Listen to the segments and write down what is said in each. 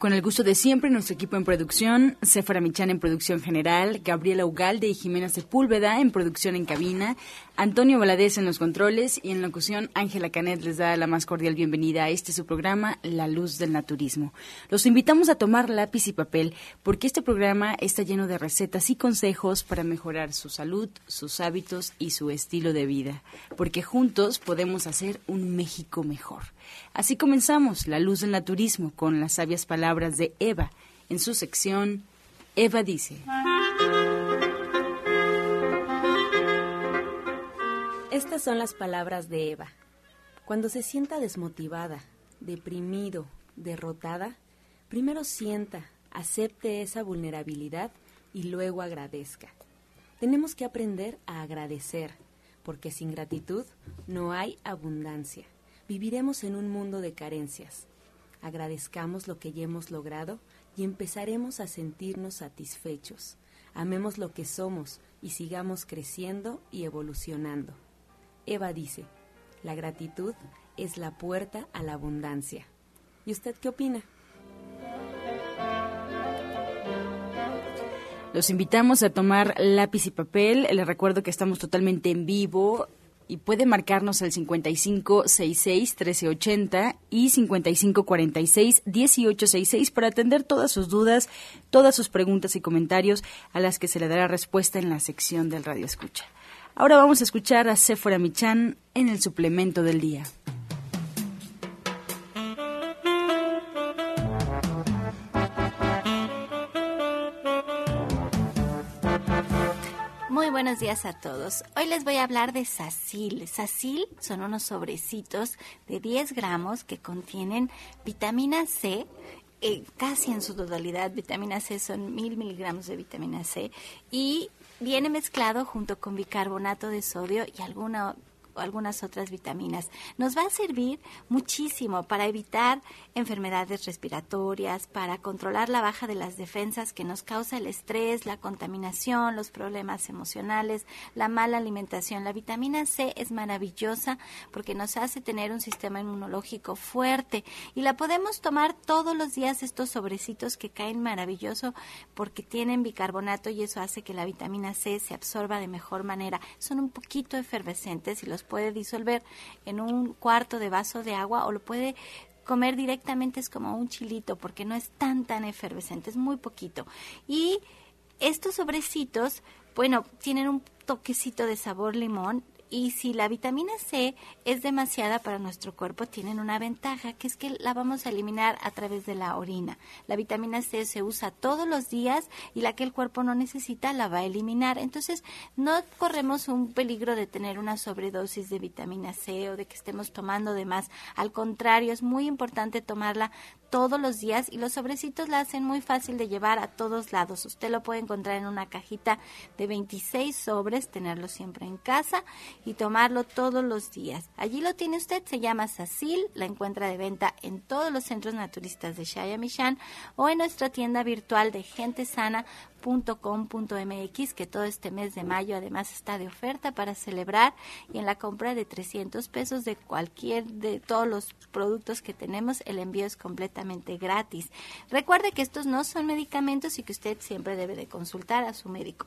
Con el gusto de siempre, nuestro equipo en producción, Sephora Michan en producción general, Gabriela Ugalde y Jimena Sepúlveda en producción en cabina, Antonio Valadez en los controles y en locución, Ángela Canet les da la más cordial bienvenida a este su programa, La Luz del Naturismo. Los invitamos a tomar lápiz y papel porque este programa está lleno de recetas y consejos para mejorar su salud, sus hábitos y su estilo de vida, porque juntos podemos hacer un México mejor. Así comenzamos La Luz del Naturismo con las sabias palabras de Eva en su sección Eva dice. Estas son las palabras de Eva. Cuando se sienta desmotivada, deprimido, derrotada, primero sienta, acepte esa vulnerabilidad y luego agradezca. Tenemos que aprender a agradecer, porque sin gratitud no hay abundancia. Viviremos en un mundo de carencias. Agradezcamos lo que ya hemos logrado y empezaremos a sentirnos satisfechos. Amemos lo que somos y sigamos creciendo y evolucionando. Eva dice, la gratitud es la puerta a la abundancia. ¿Y usted qué opina? Los invitamos a tomar lápiz y papel. Les recuerdo que estamos totalmente en vivo y puede marcarnos al 5566-1380 y 5546-1866 para atender todas sus dudas, todas sus preguntas y comentarios a las que se le dará respuesta en la sección del Radio Escucha. Ahora vamos a escuchar a Sephora Michan en el suplemento del día. Buenos días a todos. Hoy les voy a hablar de Sacil. Sacil son unos sobrecitos de 10 gramos que contienen vitamina C, eh, casi en su totalidad. Vitamina C son mil miligramos de vitamina C y viene mezclado junto con bicarbonato de sodio y alguna algunas otras vitaminas. Nos va a servir muchísimo para evitar enfermedades respiratorias, para controlar la baja de las defensas que nos causa el estrés, la contaminación, los problemas emocionales, la mala alimentación. La vitamina C es maravillosa porque nos hace tener un sistema inmunológico fuerte y la podemos tomar todos los días estos sobrecitos que caen maravilloso porque tienen bicarbonato y eso hace que la vitamina C se absorba de mejor manera. Son un poquito efervescentes y los puede disolver en un cuarto de vaso de agua o lo puede comer directamente, es como un chilito porque no es tan tan efervescente, es muy poquito. Y estos sobrecitos, bueno, tienen un toquecito de sabor limón, y si la vitamina C es demasiada para nuestro cuerpo, tienen una ventaja, que es que la vamos a eliminar a través de la orina. La vitamina C se usa todos los días y la que el cuerpo no necesita la va a eliminar. Entonces, no corremos un peligro de tener una sobredosis de vitamina C o de que estemos tomando de más. Al contrario, es muy importante tomarla todos los días y los sobrecitos la hacen muy fácil de llevar a todos lados. Usted lo puede encontrar en una cajita de 26 sobres, tenerlo siempre en casa y tomarlo todos los días. Allí lo tiene usted, se llama Sacil, la encuentra de venta en todos los centros naturistas de Shayamishan o en nuestra tienda virtual de gentesana.com.mx que todo este mes de mayo además está de oferta para celebrar y en la compra de 300 pesos de cualquier de todos los productos que tenemos el envío es completamente gratis. Recuerde que estos no son medicamentos y que usted siempre debe de consultar a su médico.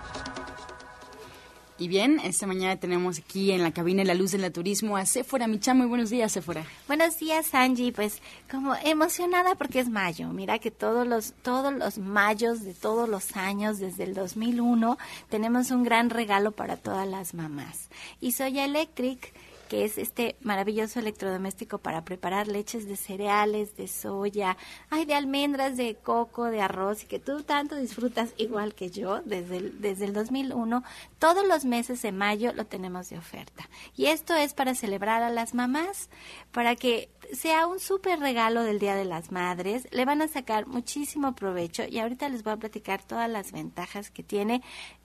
Y bien, esta mañana tenemos aquí en la cabina La Luz del Turismo a Sephora Michan. Muy buenos días, Sephora. Buenos días, Angie. Pues como emocionada porque es mayo. Mira que todos los, todos los mayos de todos los años, desde el 2001, tenemos un gran regalo para todas las mamás. Y Soya Electric que es este maravilloso electrodoméstico para preparar leches de cereales, de soya, ay, de almendras, de coco, de arroz, y que tú tanto disfrutas igual que yo desde el, desde el 2001. Todos los meses de mayo lo tenemos de oferta. Y esto es para celebrar a las mamás, para que sea un súper regalo del Día de las Madres. Le van a sacar muchísimo provecho y ahorita les voy a platicar todas las ventajas que tiene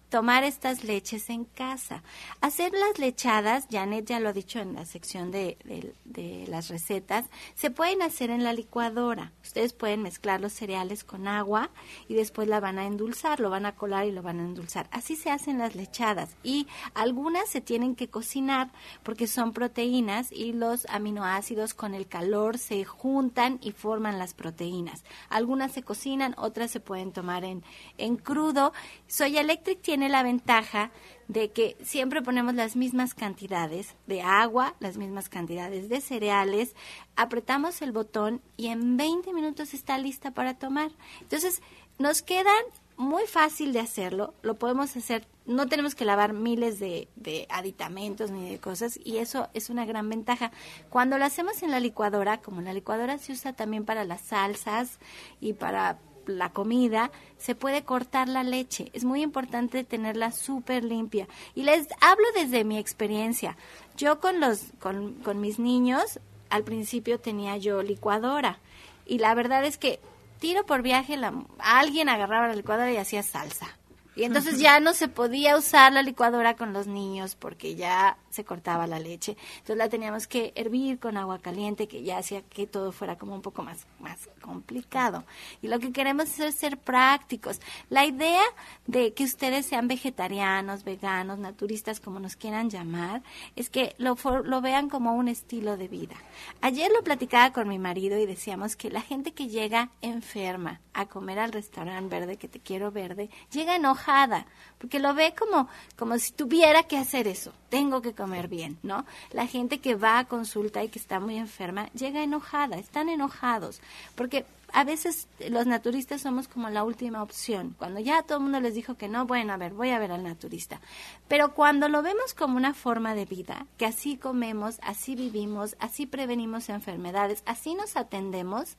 tomar estas leches en casa. Hacer las lechadas, Janet ya lo ha dicho en la sección de, de, las recetas, se pueden hacer en la licuadora. Ustedes pueden mezclar los cereales con agua y después la van a endulzar, lo van a colar y lo van a endulzar. Así se hacen las lechadas y algunas se tienen que cocinar porque son proteínas y los aminoácidos con el calor se juntan y forman las proteínas. Algunas se cocinan, otras se pueden tomar en, en crudo. Soy Electric tiene la ventaja de que siempre ponemos las mismas cantidades de agua, las mismas cantidades de cereales, apretamos el botón y en 20 minutos está lista para tomar. Entonces, nos quedan muy fácil de hacerlo, lo podemos hacer, no tenemos que lavar miles de, aditamentos ni de cosas y eso es una gran ventaja. Cuando lo hacemos en la licuadora, como la licuadora se usa también para las salsas y para la comida, se puede cortar la leche. Es muy importante tenerla súper limpia. Y les hablo desde mi experiencia. Yo con, los, con, con mis niños, al principio tenía yo licuadora. Y la verdad es que tiro por viaje, la, alguien agarraba la licuadora y hacía salsa. Y entonces ya no se podía usar la licuadora con los niños porque ya se cortaba la leche. Entonces la teníamos que hervir con agua caliente que ya hacía que todo fuera como un poco más, más complicado. Y lo que queremos es ser prácticos. La idea de que ustedes sean vegetarianos, veganos, naturistas, como nos quieran llamar, es que lo, lo vean como un estilo de vida. Ayer lo platicaba con mi marido y decíamos que la gente que llega enferma a comer al restaurante verde, que te quiero verde, llega enojada porque lo ve como, como si tuviera que hacer eso, tengo que comer bien, ¿no? La gente que va a consulta y que está muy enferma llega enojada, están enojados, porque a veces los naturistas somos como la última opción. Cuando ya todo el mundo les dijo que no, bueno, a ver, voy a ver al naturista. Pero cuando lo vemos como una forma de vida, que así comemos, así vivimos, así prevenimos enfermedades, así nos atendemos,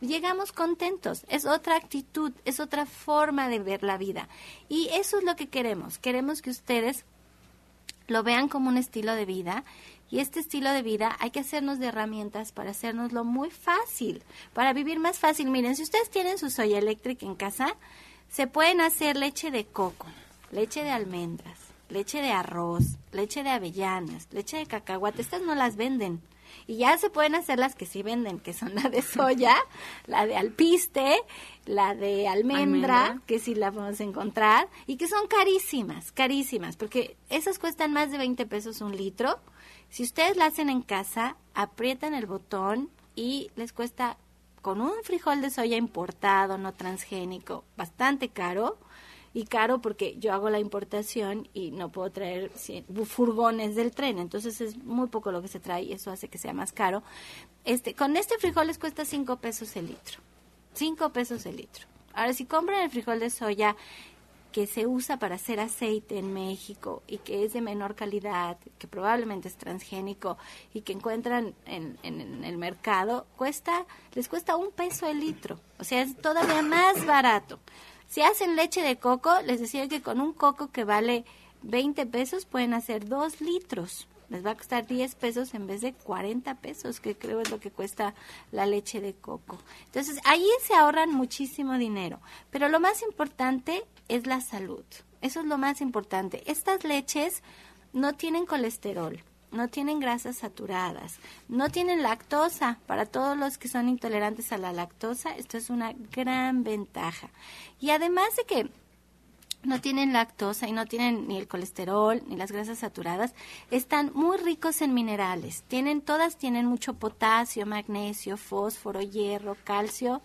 llegamos contentos. Es otra actitud, es otra forma de ver la vida. Y eso es lo que queremos. Queremos que ustedes lo vean como un estilo de vida. Y este estilo de vida hay que hacernos de herramientas para hacernoslo muy fácil, para vivir más fácil. Miren, si ustedes tienen su soya eléctrica en casa, se pueden hacer leche de coco, leche de almendras, leche de arroz, leche de avellanas, leche de cacahuate. Estas no las venden y ya se pueden hacer las que sí venden, que son la de soya, la de alpiste, la de almendra, que sí la podemos encontrar, y que son carísimas, carísimas, porque esas cuestan más de 20 pesos un litro. Si ustedes la hacen en casa, aprietan el botón y les cuesta con un frijol de soya importado, no transgénico, bastante caro, y caro porque yo hago la importación y no puedo traer furgones del tren, entonces es muy poco lo que se trae y eso hace que sea más caro. Este, con este frijol les cuesta 5 pesos el litro, 5 pesos el litro. Ahora, si compran el frijol de soya que se usa para hacer aceite en México y que es de menor calidad, que probablemente es transgénico y que encuentran en, en, el mercado, cuesta, les cuesta un peso el litro. O sea, es todavía más barato. Si hacen leche de coco, les decía que con un coco que vale 20 pesos pueden hacer 2 litros. Les va a costar 10 pesos en vez de 40 pesos, que creo es lo que cuesta la leche de coco. Entonces, ahí se ahorran muchísimo dinero. Pero lo más importante es la salud. Eso es lo más importante. Estas leches no tienen colesterol no tienen grasas saturadas, no tienen lactosa. Para todos los que son intolerantes a la lactosa, esto es una gran ventaja. Y además de que no tienen lactosa y no tienen ni el colesterol ni las grasas saturadas, están muy ricos en minerales. Tienen todas tienen mucho potasio, magnesio, fósforo, hierro, calcio,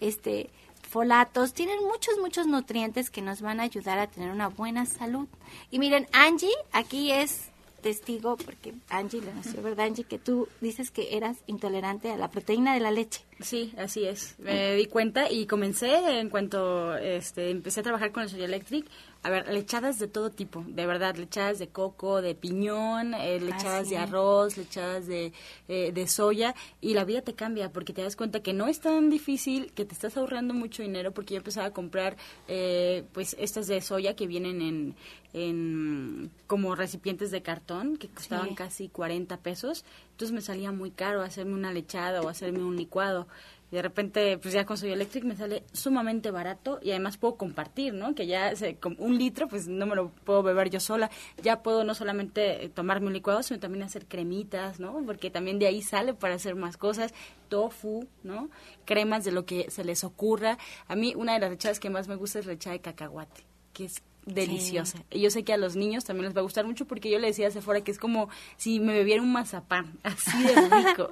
este folatos, tienen muchos, muchos nutrientes que nos van a ayudar a tener una buena salud. Y miren, Angie aquí es testigo, porque Angie le nació, ¿verdad, Angie? Que tú dices que eras intolerante a la proteína de la leche. Sí, así es. Me di cuenta y comencé en cuanto este, empecé a trabajar con el Soy Electric. A ver, lechadas de todo tipo, de verdad, lechadas de coco, de piñón, eh, lechadas de arroz, lechadas de, eh, de soya, y la vida te cambia porque te das cuenta que no es tan difícil, que te estás ahorrando mucho dinero porque yo empezaba a comprar eh, pues estas de soya que vienen en, en como recipientes de cartón que costaban casi 40 pesos, entonces me salía muy caro hacerme una lechada o hacerme un licuado y de repente pues ya con Soy Electric me sale sumamente barato y además puedo compartir, ¿no? Que ya se, un litro pues no me lo puedo beber yo sola, ya puedo no solamente eh, tomarme un licuado, sino también hacer cremitas, ¿no? Porque también de ahí sale para hacer más cosas, tofu, ¿no? Cremas de lo que se les ocurra. A mí una de las lechadas que más me gusta es lechada de cacahuate, que es deliciosa. Y yo sé que a los niños también les va a gustar mucho porque yo le decía a Sephora que es como si me bebiera un mazapán, así de rico.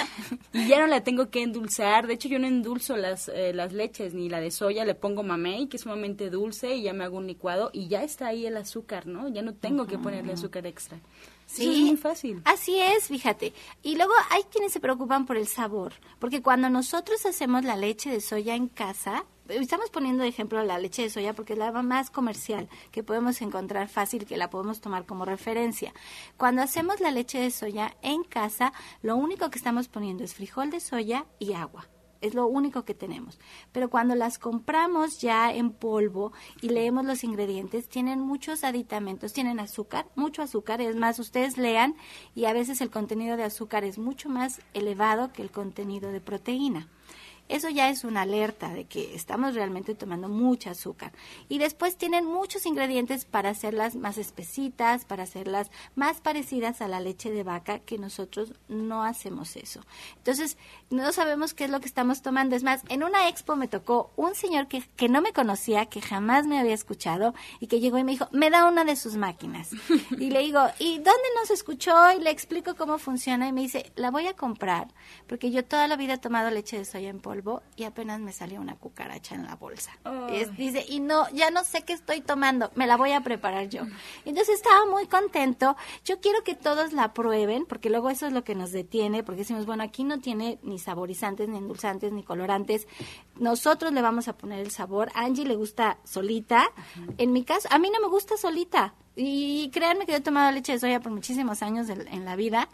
y ya no la tengo que endulzar. De hecho, yo no endulzo las, eh, las leches ni la de soya. Le pongo mamey, que es sumamente dulce, y ya me hago un licuado y ya está ahí el azúcar, ¿no? Ya no tengo que ponerle azúcar extra. Sí, es muy fácil. Así es, fíjate. Y luego hay quienes se preocupan por el sabor, porque cuando nosotros hacemos la leche de soya en casa, estamos poniendo de ejemplo la leche de soya porque es la más comercial que podemos encontrar fácil, que la podemos tomar como referencia. Cuando hacemos la leche de soya en casa, lo único que estamos poniendo es frijol de soya y agua. Es lo único que tenemos. Pero cuando las compramos ya en polvo y leemos los ingredientes, tienen muchos aditamentos, tienen azúcar, mucho azúcar. Es más, ustedes lean y a veces el contenido de azúcar es mucho más elevado que el contenido de proteína. Eso ya es una alerta de que estamos realmente tomando mucha azúcar. Y después tienen muchos ingredientes para hacerlas más espesitas, para hacerlas más parecidas a la leche de vaca, que nosotros no hacemos eso. Entonces, no sabemos qué es lo que estamos tomando. Es más, en una expo me tocó un señor que, que no me conocía, que jamás me había escuchado, y que llegó y me dijo, me da una de sus máquinas. y le digo, ¿y dónde nos escuchó? Y le explico cómo funciona. Y me dice, la voy a comprar, porque yo toda la vida he tomado leche de soya en polvo y apenas me salió una cucaracha en la bolsa. dice, y no, ya no sé qué estoy tomando, me la voy a preparar yo. Entonces estaba muy contento. Yo quiero que todos la prueben, porque luego eso es lo que nos detiene, porque decimos, bueno, aquí no tiene ni saborizantes, ni endulzantes, ni colorantes. Nosotros le vamos a poner el sabor. A Angie le gusta solita. En mi caso, a mí no me gusta solita. Y créanme que yo he tomado leche de soya por muchísimos años en la vida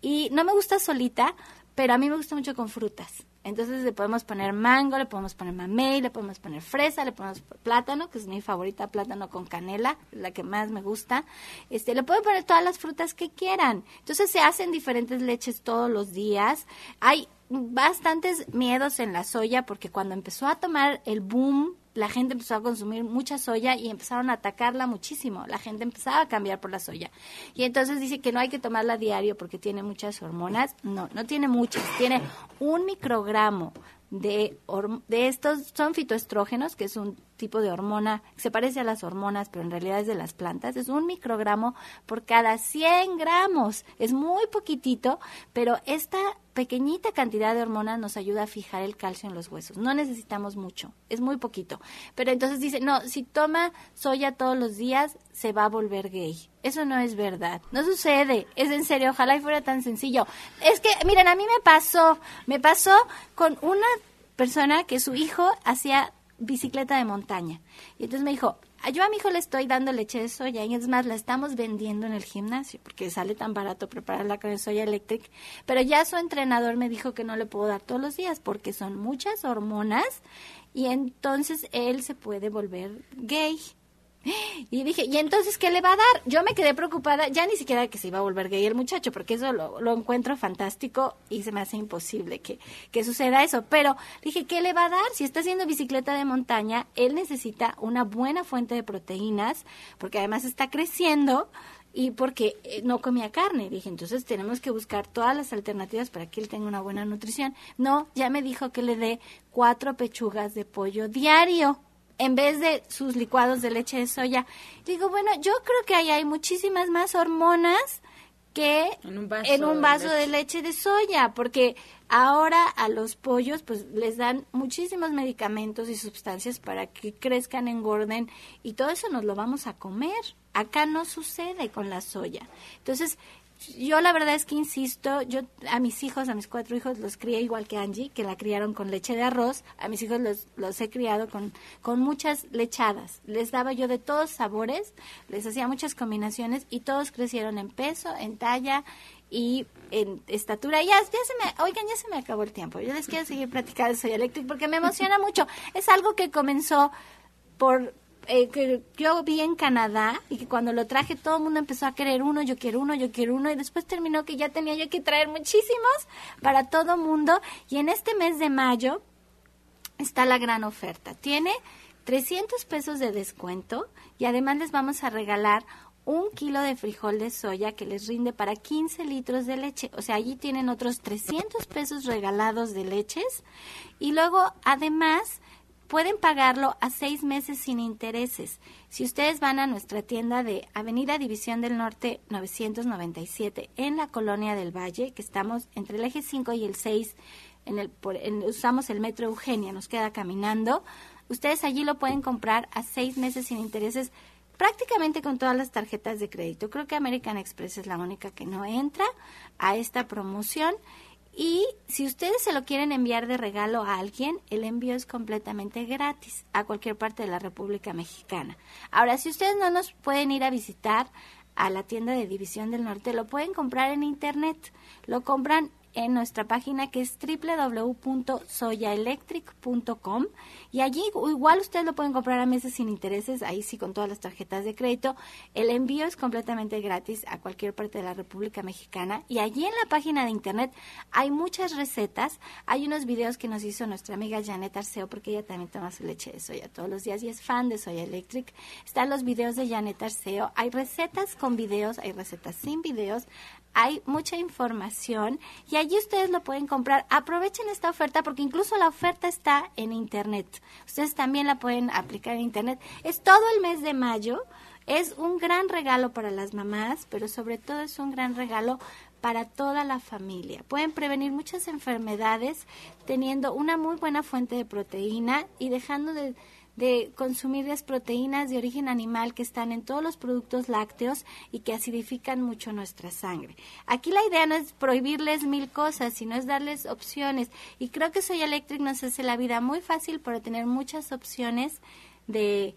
y no me gusta solita, pero a mí me gusta mucho con frutas. Entonces le podemos poner mango, le podemos poner mamey, le podemos poner fresa, le podemos poner plátano, que es mi favorita, plátano con canela, la que más me gusta. Este, le pueden poner todas las frutas que quieran. Entonces se hacen diferentes leches todos los días. Hay bastantes miedos en la soya porque cuando empezó a tomar el boom la gente empezó a consumir mucha soya y empezaron a atacarla muchísimo. La gente empezaba a cambiar por la soya. Y entonces dice que no hay que tomarla diario porque tiene muchas hormonas. No, no tiene muchas. Tiene un microgramo de, de estos, son fitoestrógenos, que es un tipo de hormona, se parece a las hormonas, pero en realidad es de las plantas, es un microgramo por cada 100 gramos. Es muy poquitito, pero esta pequeñita cantidad de hormonas nos ayuda a fijar el calcio en los huesos. No necesitamos mucho, es muy poquito. Pero entonces dice, no, si toma soya todos los días, se va a volver gay. Eso no es verdad, no sucede, es en serio, ojalá y fuera tan sencillo. Es que, miren, a mí me pasó, me pasó con una persona que su hijo hacía bicicleta de montaña. Y entonces me dijo, yo a mi hijo le estoy dando leche de soya y es más, la estamos vendiendo en el gimnasio porque sale tan barato prepararla con el soya electric. Pero ya su entrenador me dijo que no le puedo dar todos los días porque son muchas hormonas y entonces él se puede volver gay. Y dije, ¿y entonces qué le va a dar? Yo me quedé preocupada, ya ni siquiera que se iba a volver gay el muchacho, porque eso lo, encuentro fantástico y se me hace imposible que, que, suceda eso. Pero dije, ¿qué le va a dar? Si está haciendo bicicleta de montaña, él necesita una buena fuente de proteínas, porque además está creciendo y porque eh, no comía carne. Dije, entonces tenemos que buscar todas las alternativas para que él tenga una buena nutrición. No, ya me dijo que le dé cuatro pechugas de pollo diario en vez de sus licuados de leche de soya. Digo, bueno, yo creo que ahí hay muchísimas más hormonas que en un vaso, de, leche. de soya, porque ahora a los pollos pues les dan muchísimos medicamentos y sustancias para que crezcan, engorden y todo eso nos lo vamos a comer. Acá no sucede con la soya. Entonces, yo la verdad es que insisto, yo a mis hijos, a mis cuatro hijos, los crié igual que Angie, que la criaron con leche de arroz. A mis hijos los, los he criado con, con muchas lechadas. Les daba yo de todos sabores, les hacía muchas combinaciones y todos crecieron en peso, en talla y en estatura. Ya, ya se me, oigan, ya se me acabó el tiempo. Yo les quiero seguir platicando de Soy Electric porque me emociona mucho. Es algo que comenzó por eh, que yo vi en Canadá y que cuando lo traje todo el mundo empezó a querer uno, yo quiero uno, yo quiero uno y después terminó que ya tenía yo que traer muchísimos para todo mundo y en este mes de mayo está la gran oferta. Tiene 300 pesos de descuento y además les vamos a regalar un kilo de frijol de soya que les rinde para 15 litros de leche. O sea, allí tienen otros 300 pesos regalados de leches. Y luego, además, pueden pagarlo a seis meses sin intereses. Si ustedes van a nuestra tienda de Avenida División del Norte 997 en la Colonia del Valle, que estamos entre el eje 5 y el 6, en el, usamos el metro Eugenia, nos queda caminando, ustedes allí lo pueden comprar a seis meses sin intereses prácticamente con todas las tarjetas de crédito. Creo que American Express es la única que no entra a esta promoción y si ustedes se lo quieren enviar de regalo a alguien, el envío es completamente gratis a cualquier parte de la República Mexicana. Ahora, si ustedes no nos pueden ir a visitar a la tienda de División del Norte, lo pueden comprar en Internet. Lo compran en nuestra página que es www.soyaelectric.com y allí igual ustedes lo pueden comprar a meses sin intereses, ahí sí con todas las tarjetas de crédito. El envío es completamente gratis a cualquier parte de la República Mexicana. Y allí en la página de internet hay muchas recetas, hay unos videos que nos hizo nuestra amiga Janet Arceo porque ella también toma su leche de soya todos los días y es fan de Soya Electric. Están los videos de Janet Arceo, hay recetas con videos, hay recetas sin videos, hay mucha información. Y allí ustedes lo pueden comprar. Aprovechen esta oferta porque incluso la oferta está en internet. Ustedes también la pueden aplicar en internet. Es todo el mes de mayo. Es un gran regalo para las mamás, pero sobre todo es un gran regalo para toda la familia. Pueden prevenir muchas enfermedades teniendo una muy buena fuente de proteína y dejando de de consumir las proteínas de origen animal que están en todos los productos lácteos y que acidifican mucho nuestra sangre. Aquí la idea no es prohibirles mil cosas, sino es darles opciones. Y creo que Soy Electric nos hace la vida muy fácil para tener muchas opciones de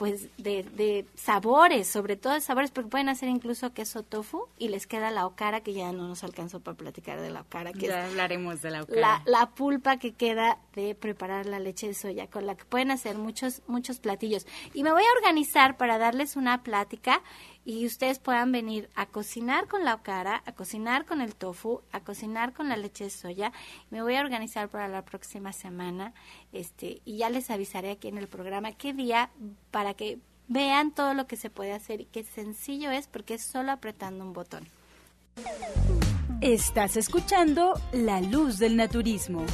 pues de, de, sabores, sobre todo de sabores, porque pueden hacer incluso queso tofu y les queda la okara, que ya no nos alcanzó para platicar de la okara. Que ya hablaremos de la okara. La, la, pulpa que queda de preparar la leche de soya, con la que pueden hacer muchos, muchos platillos. Y me voy a organizar para darles una plática y ustedes puedan venir a cocinar con la okara, a cocinar con el tofu, a cocinar con la leche de soya. Me voy a organizar para la próxima semana este y ya les avisaré aquí en el programa qué día para que vean todo lo que se puede hacer y qué sencillo es porque es solo apretando un botón. Estás escuchando La Luz del Naturismo.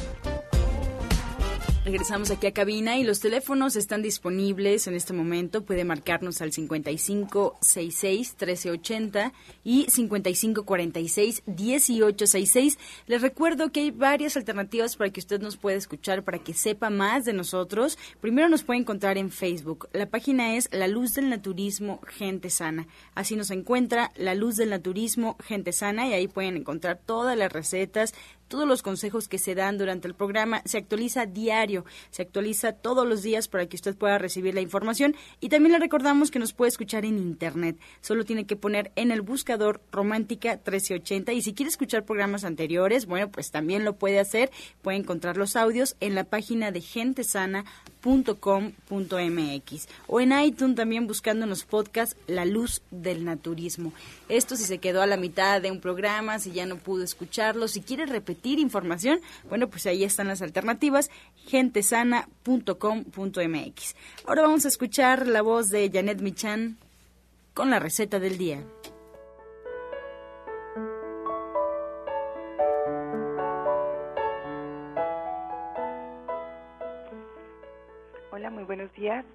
Regresamos aquí a cabina y los teléfonos están disponibles en este momento. Puede marcarnos al 5566-1380 y 5546-1866. Les recuerdo que hay varias alternativas para que usted nos pueda escuchar, para que sepa más de nosotros. Primero nos puede encontrar en Facebook. La página es La Luz del Naturismo Gente Sana. Así nos encuentra La Luz del Naturismo Gente Sana y ahí pueden encontrar todas las recetas, todos los consejos que se dan durante el programa. Se actualiza diario, se actualiza todos los días para que usted pueda recibir la información. Y también le recordamos que nos puede escuchar en Internet. Solo tiene que poner en el buscador Romántica 1380. Y si quiere escuchar programas anteriores, bueno, pues también lo puede hacer. Puede encontrar los audios en la página de gentesana.com.mx o en iTunes también buscando en los podcasts La Luz del Naturismo. Esto si se quedó a la mitad de un programa, si ya no pudo escucharlo, si quiere repetir información, bueno, pues ahí están las alternativas, gentesana.com.mx. Ahora vamos a escuchar la voz de Janet Michan con la receta del día. Hola, muy buenos días.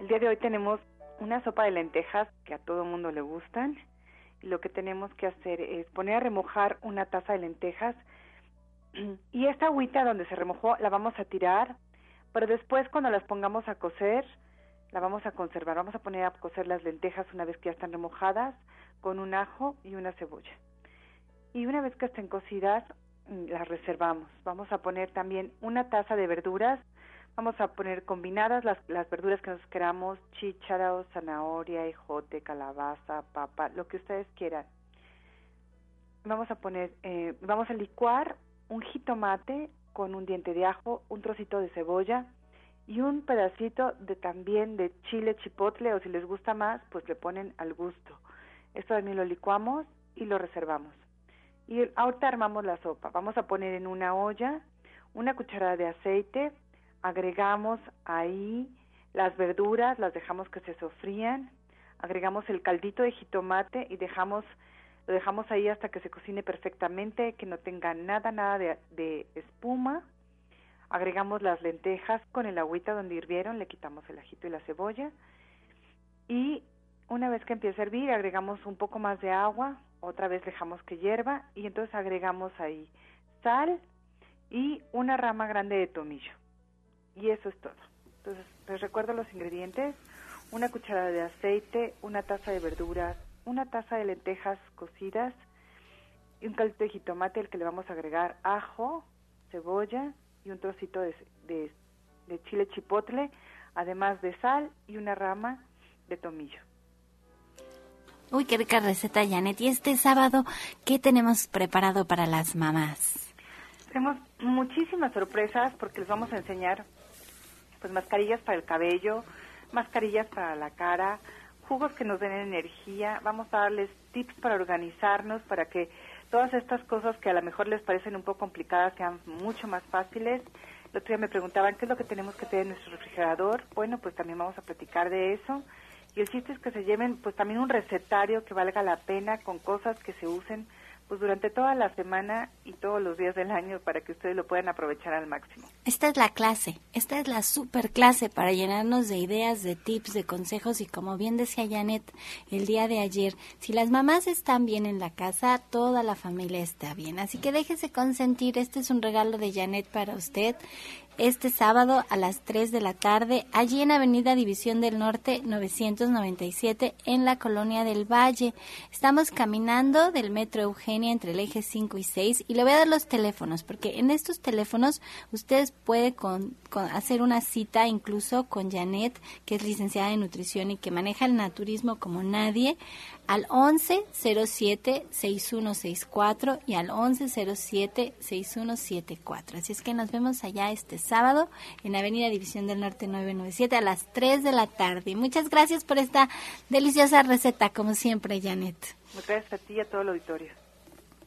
El día de hoy tenemos una sopa de lentejas que a todo mundo le gustan lo que tenemos que hacer es poner a remojar una taza de lentejas y esta agüita donde se remojó la vamos a tirar, pero después cuando las pongamos a cocer, la vamos a conservar. Vamos a poner a cocer las lentejas una vez que ya están remojadas con un ajo y una cebolla. Y una vez que estén cocidas, mm, las reservamos. Vamos a poner también una taza de verduras. Vamos a poner combinadas las, las verduras que nos queramos, chícharo, zanahoria, ejote, calabaza, papa, lo que ustedes quieran. Vamos a poner, eh, vamos a licuar un jitomate con un diente de ajo, un trocito de cebolla y un pedacito de también de chile chipotle o si les gusta más, pues le ponen al gusto. Esto también lo licuamos y lo reservamos. Y ahorita armamos la sopa. Vamos a poner en una olla una cucharada de aceite, agregamos ahí las verduras, las dejamos que se sofrían, agregamos el caldito de jitomate y dejamos lo dejamos ahí hasta que se cocine perfectamente, que no tenga nada, nada de, espuma. Agregamos las lentejas con el agüita donde hirvieron, le quitamos el ajito y la cebolla. Y una vez que empiece a hervir, agregamos un poco más de agua, otra vez dejamos que hierva y entonces agregamos ahí sal y una rama grande de tomillo. Y eso es todo. Entonces, les recuerdo los ingredientes. Una cucharada de aceite, una taza de verduras, una taza de lentejas cocidas y un caldito de jitomate al que le vamos a agregar ajo, cebolla y un trocito de, de, chile chipotle, además de sal y una rama de tomillo. Uy, qué rica receta, Janet. Y este sábado, ¿qué tenemos preparado para las mamás? Tenemos muchísimas sorpresas porque les vamos a enseñar pues mascarillas para el cabello, mascarillas para la cara, jugos que nos den energía, vamos a darles tips para organizarnos, para que todas estas cosas que a lo mejor les parecen un poco complicadas sean mucho más fáciles. El otro día me preguntaban qué es lo que tenemos que tener en nuestro refrigerador. Bueno, pues también vamos a platicar de eso. Y el chiste es que se lleven pues también un recetario que valga la pena con cosas que se usen pues durante toda la semana y todos los días del año para que ustedes lo puedan aprovechar al máximo. Esta es la clase, esta es la super clase para llenarnos de ideas, de tips, de consejos y como bien decía Janet el día de ayer, si las mamás están bien en la casa, toda la familia está bien. Así que déjese consentir, este es un regalo de Janet para usted este sábado a las 3 de la tarde, allí en Avenida División del Norte 997 en la Colonia del Valle. Estamos caminando del Metro Eugenia entre el eje 5 y 6 y le voy a dar los teléfonos porque en estos teléfonos ustedes pueden hacer una cita incluso con Janet, que es licenciada en nutrición y que maneja el naturismo como nadie, al 1107-6164 y al 1107-6174. Así es que nos vemos allá este sábado en Avenida División del Norte 997 a las 3 de la tarde. Muchas gracias por esta deliciosa receta, como siempre, Janet. Muchas gracias a ti y a todo el auditorio.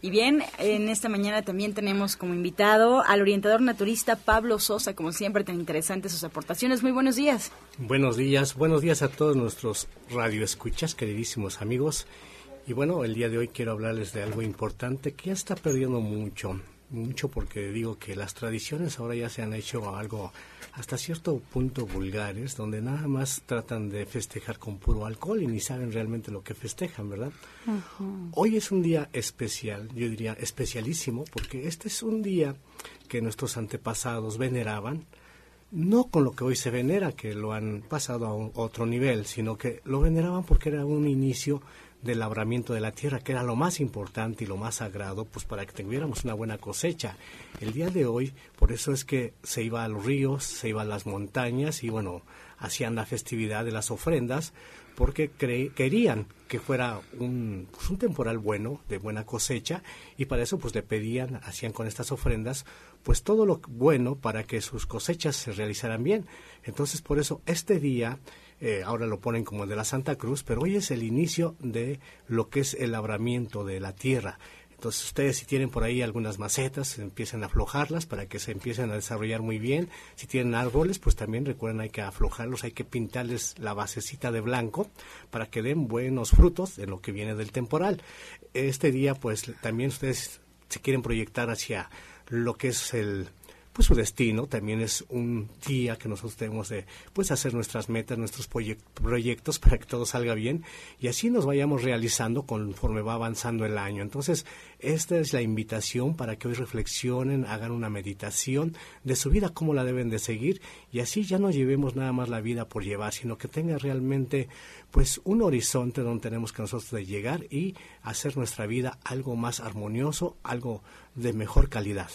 Y bien, en esta mañana también tenemos como invitado al orientador naturista Pablo Sosa, como siempre tan interesantes sus aportaciones. Muy buenos días. Buenos días, buenos días a todos nuestros radioescuchas, queridísimos amigos. Y bueno, el día de hoy quiero hablarles de algo importante que ya está perdiendo mucho, mucho porque digo que las tradiciones ahora ya se han hecho algo hasta cierto punto vulgares, donde nada más tratan de festejar con puro alcohol y ni saben realmente lo que festejan, ¿verdad? Hoy es un día especial, yo diría especialísimo, porque este es un día que nuestros antepasados veneraban, no con lo que hoy se venera, que lo han pasado a otro nivel, sino que lo veneraban porque era un inicio del labramiento de la tierra, que era lo más importante y lo más sagrado, pues para que tuviéramos una buena cosecha. El día de hoy, por eso es que se iba a los ríos, se iba a las montañas y bueno, hacían la festividad de las ofrendas, porque querían que fuera un, pues un temporal bueno, de buena cosecha, y para eso pues le pedían, hacían con estas ofrendas, pues todo lo bueno para que sus cosechas se realizaran bien. Entonces por eso este día eh, ahora lo ponen como el de la Santa Cruz, pero hoy es el inicio de lo que es el labramiento de la tierra. Entonces ustedes si tienen por ahí algunas macetas, empiecen a aflojarlas para que se empiecen a desarrollar muy bien. Si tienen árboles, pues también recuerden hay que aflojarlos, hay que pintarles la basecita de blanco para que den buenos frutos en lo que viene del temporal. Este día pues también ustedes se quieren proyectar hacia lo que es el pues su destino también es un día que nosotros tenemos de pues hacer nuestras metas, nuestros proyectos para que todo salga bien y así nos vayamos realizando conforme va avanzando el año. Entonces, esta es la invitación para que hoy reflexionen, hagan una meditación de su vida, cómo la deben de seguir y así ya no llevemos nada más la vida por llevar, sino que tenga realmente pues un horizonte donde tenemos que nosotros de llegar y hacer nuestra vida algo más armonioso, algo de mejor calidad.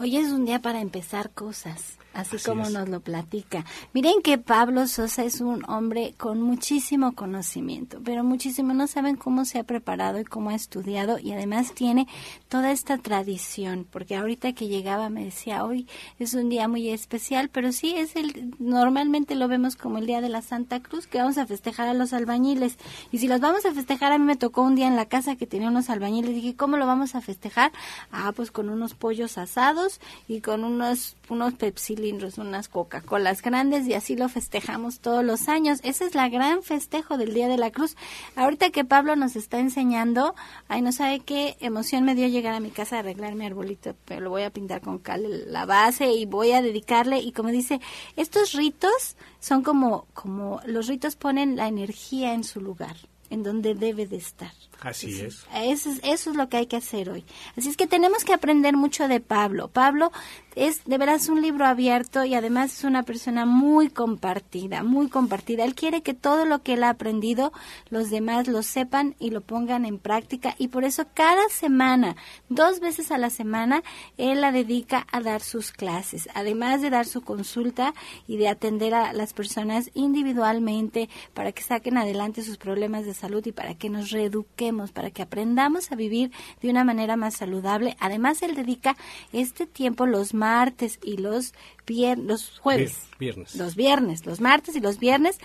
Hoy es un día para empezar cosas así, como nos lo platica. Miren que Pablo Sosa es un hombre con muchísimo conocimiento, pero muchísimo no saben cómo se ha preparado y cómo ha estudiado y además tiene toda esta tradición, porque ahorita que llegaba me decía, hoy es un día muy especial, pero sí es el, normalmente lo vemos como el día de la Santa Cruz, que vamos a festejar a los albañiles. Y si los vamos a festejar, a mí me tocó un día en la casa que tenía unos albañiles, dije, ¿cómo lo vamos a festejar? Ah, pues con unos pollos asados y con unos, unos pepsi unas Coca-Colas grandes y así lo festejamos todos los años. Ese es la gran festejo del Día de la Cruz. Ahorita que Pablo nos está enseñando, ay, no sabe qué emoción me dio llegar a mi casa a arreglar mi arbolito, pero lo voy a pintar con cal la base y voy a dedicarle y como dice, estos ritos son como como los ritos ponen la energía en su lugar, en donde debe de estar. Así es. Eso, es. eso es lo que hay que hacer hoy. Así es que tenemos que aprender mucho de Pablo. Pablo es de veras un libro abierto y además es una persona muy compartida, muy compartida. Él quiere que todo lo que él ha aprendido los demás lo sepan y lo pongan en práctica y por eso cada semana, dos veces a la semana, él la dedica a dar sus clases, además de dar su consulta y de atender a las personas individualmente para que saquen adelante sus problemas de salud y para que nos reeduquemos, para que aprendamos a vivir de una manera más saludable. Además, él dedica este tiempo los martes y los viernes, los jueves, viernes. los viernes, los martes y los viernes,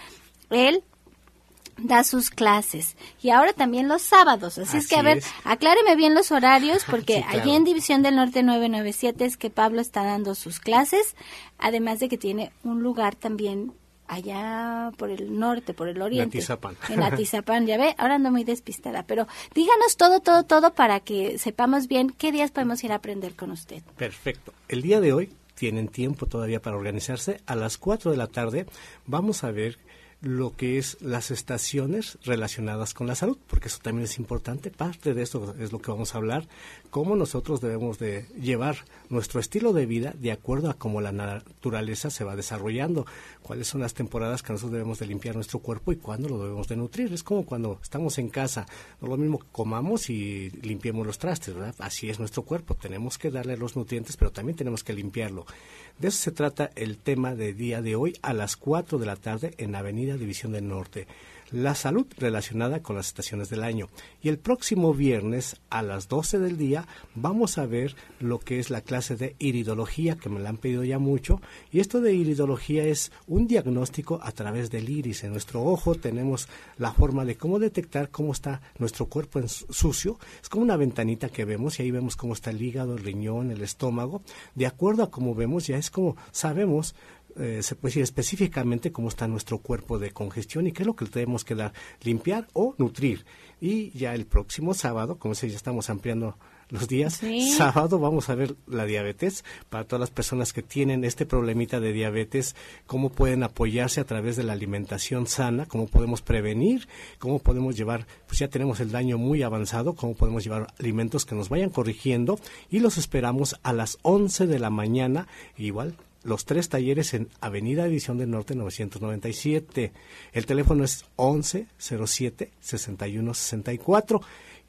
él da sus clases y ahora también los sábados. Así, es que, a ver, acláreme bien los horarios porque allí en División del Norte 997 es que Pablo está dando sus clases, además de que tiene un lugar también allá por el norte, por el oriente. En Atizapán. En Atizapán, ya ve, ahora ando muy despistada, pero díganos todo, todo, todo para que sepamos bien qué días podemos ir a aprender con usted. Perfecto. El día de hoy tienen tiempo todavía para organizarse. A las 4 de la tarde vamos a ver lo que es las estaciones relacionadas con la salud, porque eso también es importante. Parte de esto es lo que vamos a hablar, cómo nosotros debemos de llevar nuestro estilo de vida de acuerdo a cómo la naturaleza se va desarrollando, cuáles son las temporadas que nosotros debemos de limpiar nuestro cuerpo y cuándo lo debemos de nutrir. Es como cuando estamos en casa, no es lo mismo que comamos y limpiemos los trastes, ¿verdad? Así es nuestro cuerpo, tenemos que darle los nutrientes, pero también tenemos que limpiarlo. De eso se trata el tema de día de hoy a las 4 de la tarde en Avenida División del Norte la salud relacionada con las estaciones del año. Y el próximo viernes a las 12 del día vamos a ver lo que es la clase de iridología, que me la han pedido ya mucho. Y esto de iridología es un diagnóstico a través del iris. En nuestro ojo tenemos la forma de cómo detectar cómo está nuestro cuerpo en sucio. Es como una ventanita que vemos y ahí vemos cómo está el hígado, el riñón, el estómago. De acuerdo a cómo vemos, ya es como sabemos eh, se puede decir específicamente cómo está nuestro cuerpo de congestión y qué es lo que tenemos que dar, limpiar o nutrir. Y ya el próximo sábado, como se ya estamos ampliando los días, sábado vamos a ver la diabetes. Para todas las personas que tienen este problemita de diabetes, cómo pueden apoyarse a través de la alimentación sana, cómo podemos prevenir, cómo podemos llevar, pues ya tenemos el daño muy avanzado, cómo podemos llevar alimentos que nos vayan corrigiendo. Y los esperamos a las 11 de la mañana, igual los tres talleres en Avenida División del Norte 997. El teléfono es 11 07 61 64.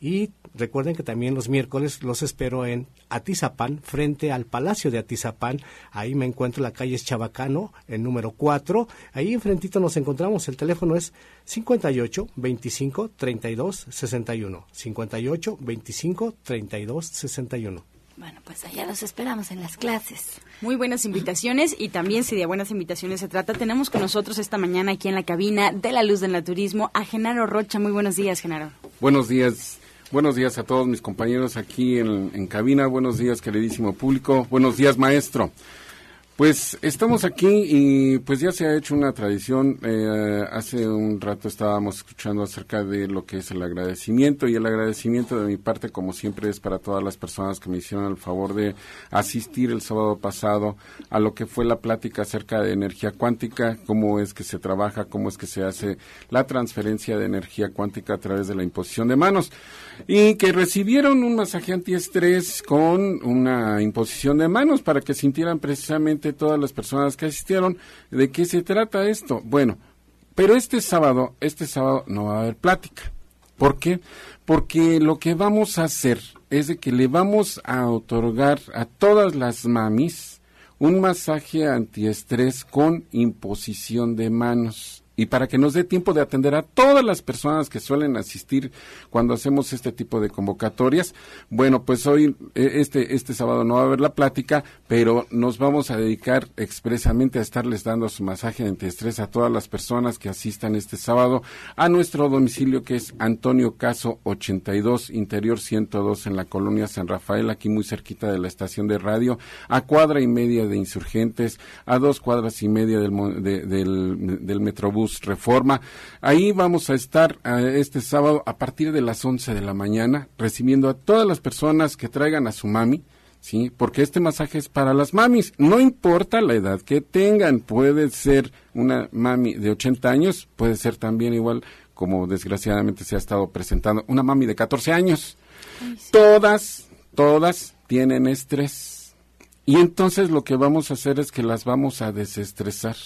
Y recuerden que también los miércoles los espero en Atizapán, frente al Palacio de Atizapán. Ahí me encuentro, la calle Chabacano, el número 4. Ahí enfrentito nos encontramos. El teléfono es 58 25 32 61. 58 25 32 61. Bueno, pues allá los esperamos en las clases. Muy buenas invitaciones y también si de buenas invitaciones se trata, tenemos con nosotros esta mañana aquí en la cabina de la Luz del Naturismo a Genaro Rocha. Muy buenos días, Genaro. Buenos días. Buenos días a todos mis compañeros aquí en, en cabina. Buenos días, queridísimo público. Buenos días, maestro. Pues estamos aquí y pues ya se ha hecho una tradición. Eh, hace un rato estábamos escuchando acerca de lo que es el agradecimiento y el agradecimiento de mi parte, como siempre, es para todas las personas que me hicieron el favor de asistir el sábado pasado a lo que fue la plática acerca de energía cuántica, cómo es que se trabaja, cómo es que se hace la transferencia de energía cuántica a través de la imposición de manos y que recibieron un masaje antiestrés con una imposición de manos para que sintieran precisamente todas las personas que asistieron de qué se trata esto. Bueno, pero este sábado, este sábado no va a haber plática. ¿Por qué? Porque lo que vamos a hacer es de que le vamos a otorgar a todas las mamis un masaje antiestrés con imposición de manos y para que nos dé tiempo de atender a todas las personas que suelen asistir cuando hacemos este tipo de convocatorias. Bueno, pues hoy, eh, este, este sábado no va a haber la plática, pero nos vamos a dedicar expresamente a estarles dando su masaje de antiestrés a todas las personas que asistan este sábado a nuestro domicilio que es Antonio Caso 82, Interior 102 en la colonia San Rafael, aquí muy cerquita de la estación de radio, a cuadra y media de Insurgentes, a dos cuadras y media del, del, del Metrobús Reforma. Ahí vamos a estar eh, este sábado a partir de las 11 de la mañana recibiendo a todas las personas que traigan a su mami. Sí, porque este masaje es para las mamis, no importa la edad que tengan, puede ser una mami de 80 años, puede ser también igual como desgraciadamente se ha estado presentando, una mami de 14 años. Todas, todas tienen estrés. Y entonces lo que vamos a hacer es que las vamos a desestresar.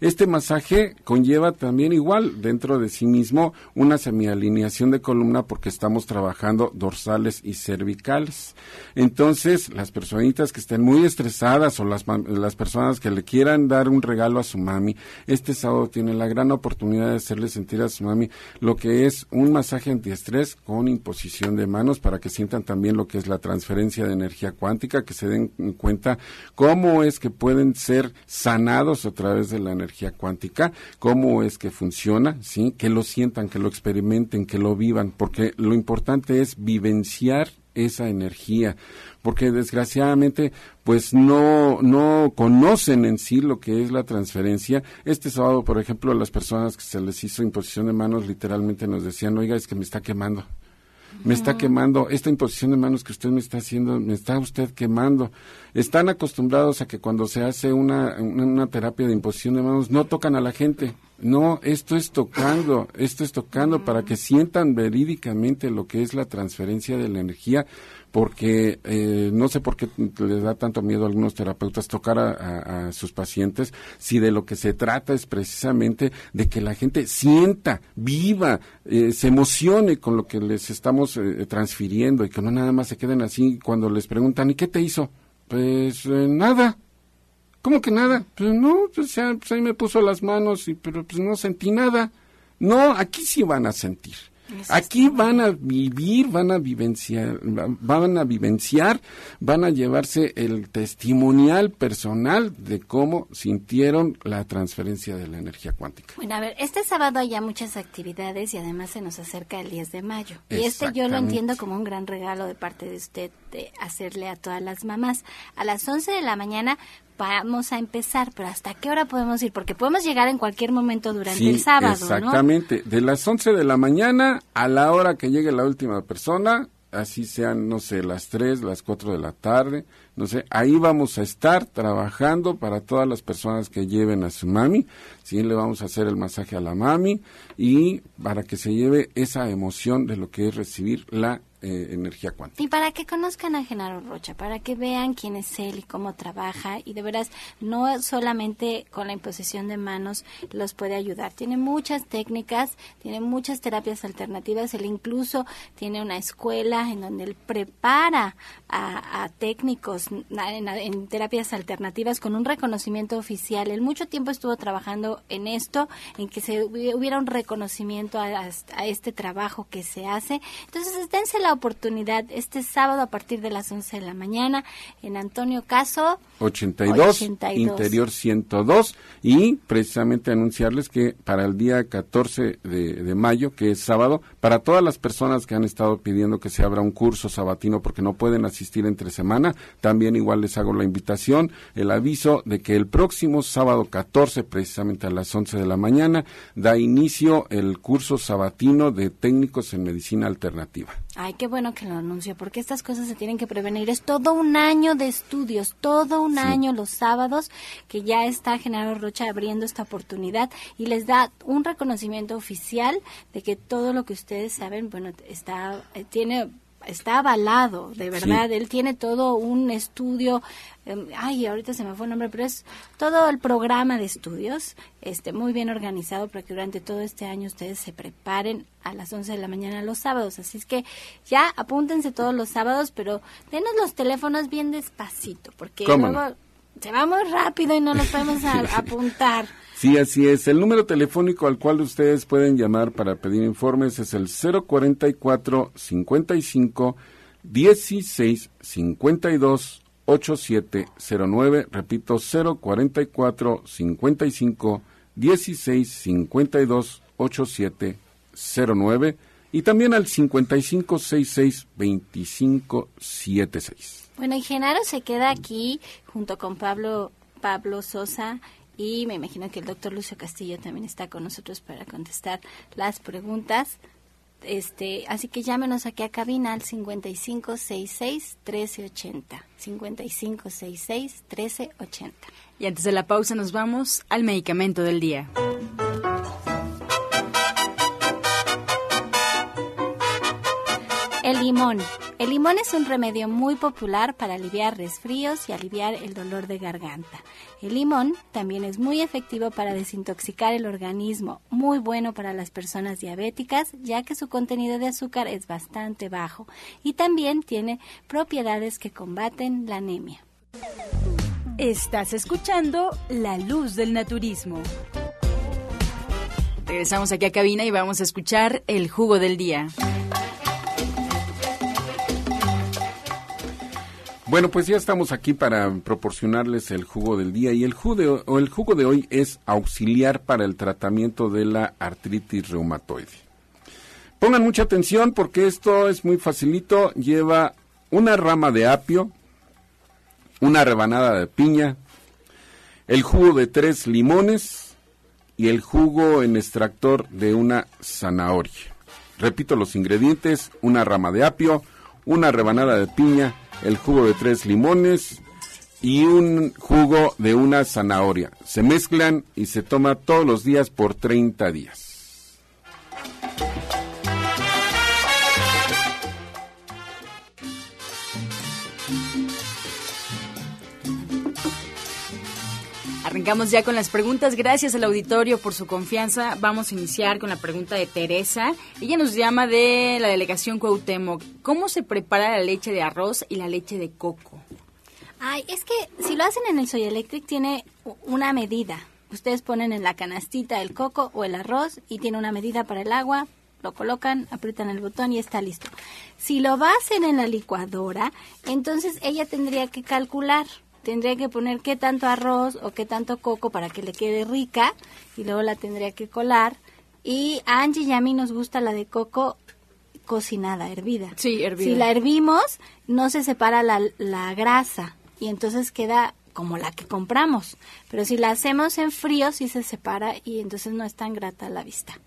Este masaje conlleva también igual dentro de sí mismo una semialineación de columna porque estamos trabajando dorsales y cervicales. Entonces, las personitas que estén muy estresadas o las, las personas que le quieran dar un regalo a su mami, este sábado tienen la gran oportunidad de hacerle sentir a su mami lo que es un masaje antiestrés con imposición de manos para que sientan también lo que es la transferencia de energía cuántica, que se den cuenta cómo es que pueden ser sanados a través de la energía energía cuántica, cómo es que funciona, ¿sí? Que lo sientan, que lo experimenten, que lo vivan, porque lo importante es vivenciar esa energía, porque desgraciadamente pues no no conocen en sí lo que es la transferencia. Este sábado, por ejemplo, las personas que se les hizo imposición de manos literalmente nos decían, "Oiga, es que me está quemando." Me está quemando, esta imposición de manos que usted me está haciendo, me está usted quemando. Están acostumbrados a que cuando se hace una, una, terapia de imposición de manos no tocan a la gente. No, esto es tocando, esto es tocando para que sientan verídicamente lo que es la transferencia de la energía porque eh, no sé por qué les da tanto miedo a algunos terapeutas tocar a, sus pacientes, si de lo que se trata es precisamente de que la gente sienta, viva, eh, se emocione con lo que les estamos eh, transfiriendo y que no nada más se queden así cuando les preguntan, ¿y qué te hizo? Pues nada. ¿Cómo que nada? Pues no, pues, pues, ahí me puso las manos, y, pero pues no sentí nada. No, aquí sí van a sentir. Aquí van a vivir, van a vivenciar, van a vivenciar, van a llevarse el testimonial personal de cómo sintieron la transferencia de la energía cuántica. Bueno, a ver, este sábado hay ya muchas actividades y además se nos acerca el 10 de mayo. Y este yo lo entiendo como un gran regalo de parte de usted de hacerle a todas las mamás. A las 11 de la mañana vamos a empezar, pero ¿hasta qué hora podemos ir? Porque podemos llegar en cualquier momento durante el sábado, exactamente. De las 11 de la mañana a la hora que llegue la última persona, así sean, no sé, las 3, las 4 de la tarde, no sé, ahí vamos a estar trabajando para todas las personas que lleven a su mami, sí, le vamos a hacer el masaje a la mami y para que se lleve esa emoción de lo que es recibir la eh, energía cuántica. Y para que conozcan a Genaro Rocha, para que vean quién es él y cómo trabaja, y de veras, no solamente con la imposición de manos los puede ayudar, tiene muchas técnicas, tiene muchas terapias alternativas, él incluso tiene una escuela en donde él prepara a, técnicos en, en, terapias alternativas con un reconocimiento oficial. Él mucho tiempo estuvo trabajando mucho en esto, en que se hubiera un reconocimiento a, este trabajo que se hace. Entonces, dense la oportunidad este sábado a partir de las 11 de la mañana en Antonio Caso 82, Interior 102 y precisamente anunciarles que para el día 14 de, de mayo, que es sábado, para todas las personas que han estado pidiendo que se abra un curso sabatino porque no pueden asistir entre semana, también igual les hago la invitación, el aviso de que el próximo sábado 14, precisamente a las 11 de la mañana, da inicio el curso sabatino de técnicos en medicina alternativa. Ay, qué bueno que lo anuncio, porque estas cosas se tienen que prevenir. Es todo un año de estudios, todo un año los sábados que ya está Genaro Rocha abriendo esta oportunidad y les da un reconocimiento oficial de que todo lo que ustedes saben, bueno, está eh, tiene está avalado, de verdad. Él tiene todo un estudio, em, ay, ahorita se me fue el nombre, pero es todo el programa de estudios, este, muy bien organizado para que durante todo este año ustedes se preparen a las 11 de la mañana los sábados. Así es que ya apúntense todos los sábados, pero denos los teléfonos bien despacito, porque luego se va muy rápido y no los podemos apuntar. Sí, así es. El número telefónico al cual ustedes pueden llamar para pedir informes es el 044 55 16 52 8709. Repito, 044 55 16 52 8709 y también al 55 66 25 76. Bueno, y Genaro se queda aquí junto con Pablo Pablo Sosa y me imagino que el doctor Lucio Castillo también está con nosotros para contestar las preguntas. Este, así que llámenos aquí a cabina al 5566-1380. 5566-1380. Y antes de la pausa nos vamos al medicamento del día. Limón. El limón es un remedio muy popular para aliviar resfríos y aliviar el dolor de garganta. El limón también es muy efectivo para desintoxicar el organismo, muy bueno para las personas diabéticas, ya que su contenido de azúcar es bastante bajo y también tiene propiedades que combaten la anemia. Estás escuchando La Luz del Naturismo. Regresamos aquí a cabina y vamos a escuchar el jugo del día. Bueno, pues ya estamos aquí para proporcionarles el jugo del día y el jugo de, o el jugo de hoy es auxiliar para el tratamiento de la artritis reumatoide. Pongan mucha atención porque esto es muy facilito. Lleva una rama de apio, una rebanada de piña, el jugo de tres limones y el jugo en extractor de una zanahoria. Repito los ingredientes, una rama de apio, una rebanada de piña, el jugo de tres limones y un jugo de una zanahoria. Se mezclan y se toma todos los días por 30 días. Arrancamos ya con las preguntas. Gracias al auditorio por su confianza. Vamos a iniciar con la pregunta de Teresa. Ella nos llama de la delegación Cuauhtémoc. ¿Cómo se prepara la leche de arroz y la leche de coco? Ay, es que si lo hacen en el Soy Electric tiene una medida. Ustedes ponen en la canastita el coco o el arroz y tiene una medida para el agua, lo colocan, aprietan el botón y está listo. Si lo va a hacer en la licuadora, entonces ella tendría que calcular tendría que poner qué tanto arroz o qué tanto coco para que le quede rica y luego la tendría que colar. Y a Angie y a mí nos gusta la de coco cocinada, hervida. Sí, hervida. Si la hervimos, no se separa la, la grasa y entonces queda como la que compramos. Pero si la hacemos en frío, sí se separa y entonces no es tan grata a la vista.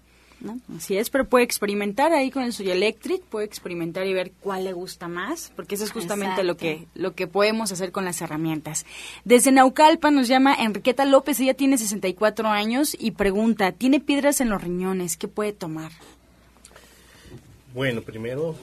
Así es, pero puede experimentar ahí con el suyo electric, puede experimentar y ver cuál le gusta más, porque eso es justamente lo que lo que podemos hacer con las herramientas. Desde Naucalpa nos llama Enriqueta López, ella tiene 64 años y pregunta, tiene piedras en los riñones, ¿qué puede tomar? Bueno, primero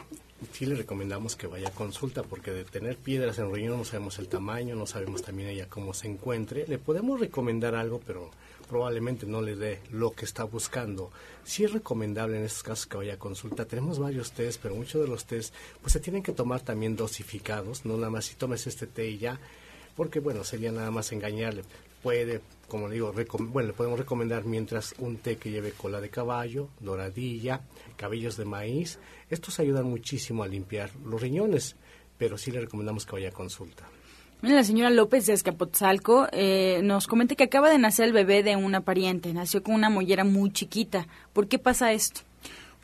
sí le recomendamos que vaya a consulta porque de tener piedras en el riñón no sabemos el tamaño, no sabemos también ella cómo se encuentre. Le podemos recomendar algo, pero probablemente no le dé lo que está buscando. Sí es recomendable en estos casos que vaya a consulta. Tenemos varios test, pero muchos de los test pues se tienen que tomar también dosificados, no nada más si tomes este té y ya, porque bueno, sería nada más engañarle. Puede, como le digo, bueno, le podemos recomendar mientras un té que lleve cola de caballo, doradilla, cabellos de maíz. Estos ayudan muchísimo a limpiar los riñones, pero sí le recomendamos que vaya a consulta. La señora López de Escapotzalco eh, nos comenta que acaba de nacer el bebé de una pariente. Nació con una mollera muy chiquita. ¿Por qué pasa esto?